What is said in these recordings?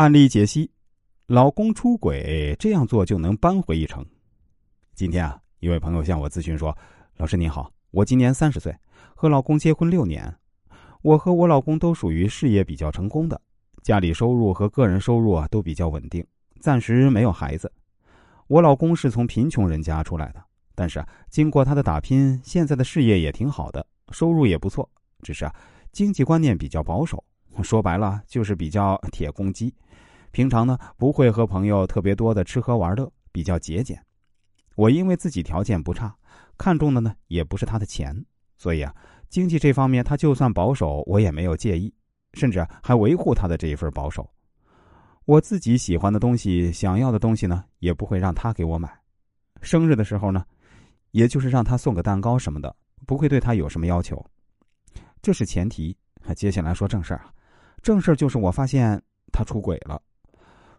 案例解析：老公出轨，这样做就能扳回一城。今天啊，一位朋友向我咨询说：“老师您好，我今年三十岁，和老公结婚六年。我和我老公都属于事业比较成功的，家里收入和个人收入啊都比较稳定，暂时没有孩子。我老公是从贫穷人家出来的，但是啊，经过他的打拼，现在的事业也挺好的，收入也不错。只是啊，经济观念比较保守，说白了就是比较铁公鸡。”平常呢，不会和朋友特别多的吃喝玩乐，比较节俭。我因为自己条件不差，看中的呢也不是他的钱，所以啊，经济这方面他就算保守，我也没有介意，甚至还维护他的这一份保守。我自己喜欢的东西、想要的东西呢，也不会让他给我买。生日的时候呢，也就是让他送个蛋糕什么的，不会对他有什么要求。这是前提。接下来说正事儿啊，正事儿就是我发现他出轨了。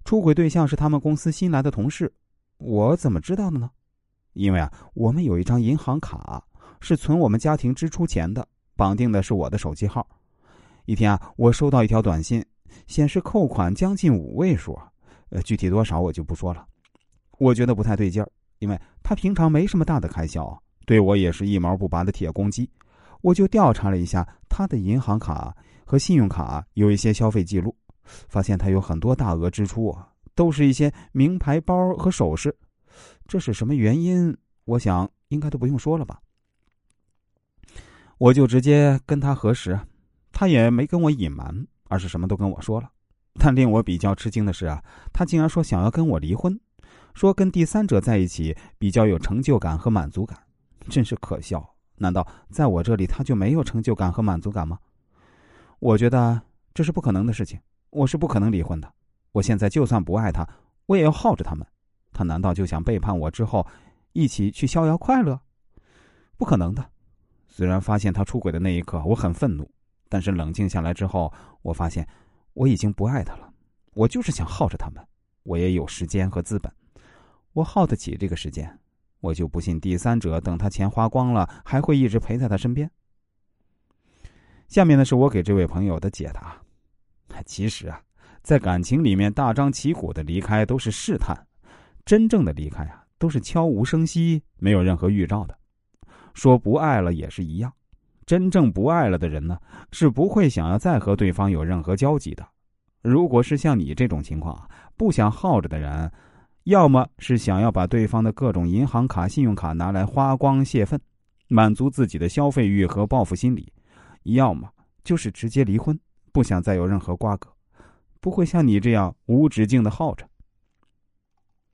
出轨对象是他们公司新来的同事，我怎么知道的呢？因为啊，我们有一张银行卡是存我们家庭支出钱的，绑定的是我的手机号。一天啊，我收到一条短信，显示扣款将近五位数，呃，具体多少我就不说了。我觉得不太对劲儿，因为他平常没什么大的开销，对我也是一毛不拔的铁公鸡。我就调查了一下他的银行卡和信用卡有一些消费记录。发现他有很多大额支出啊，都是一些名牌包和首饰，这是什么原因？我想应该都不用说了吧。我就直接跟他核实，他也没跟我隐瞒，而是什么都跟我说了。但令我比较吃惊的是啊，他竟然说想要跟我离婚，说跟第三者在一起比较有成就感和满足感，真是可笑。难道在我这里他就没有成就感和满足感吗？我觉得这是不可能的事情。我是不可能离婚的。我现在就算不爱他，我也要耗着他们。他难道就想背叛我之后，一起去逍遥快乐？不可能的。虽然发现他出轨的那一刻我很愤怒，但是冷静下来之后，我发现我已经不爱他了。我就是想耗着他们。我也有时间和资本，我耗得起这个时间。我就不信第三者等他钱花光了，还会一直陪在他身边。下面呢，是我给这位朋友的解答。其实啊，在感情里面大张旗鼓的离开都是试探，真正的离开啊都是悄无声息，没有任何预兆的。说不爱了也是一样，真正不爱了的人呢，是不会想要再和对方有任何交集的。如果是像你这种情况，不想耗着的人，要么是想要把对方的各种银行卡、信用卡拿来花光泄愤，满足自己的消费欲和报复心理，要么就是直接离婚。不想再有任何瓜葛，不会像你这样无止境的耗着。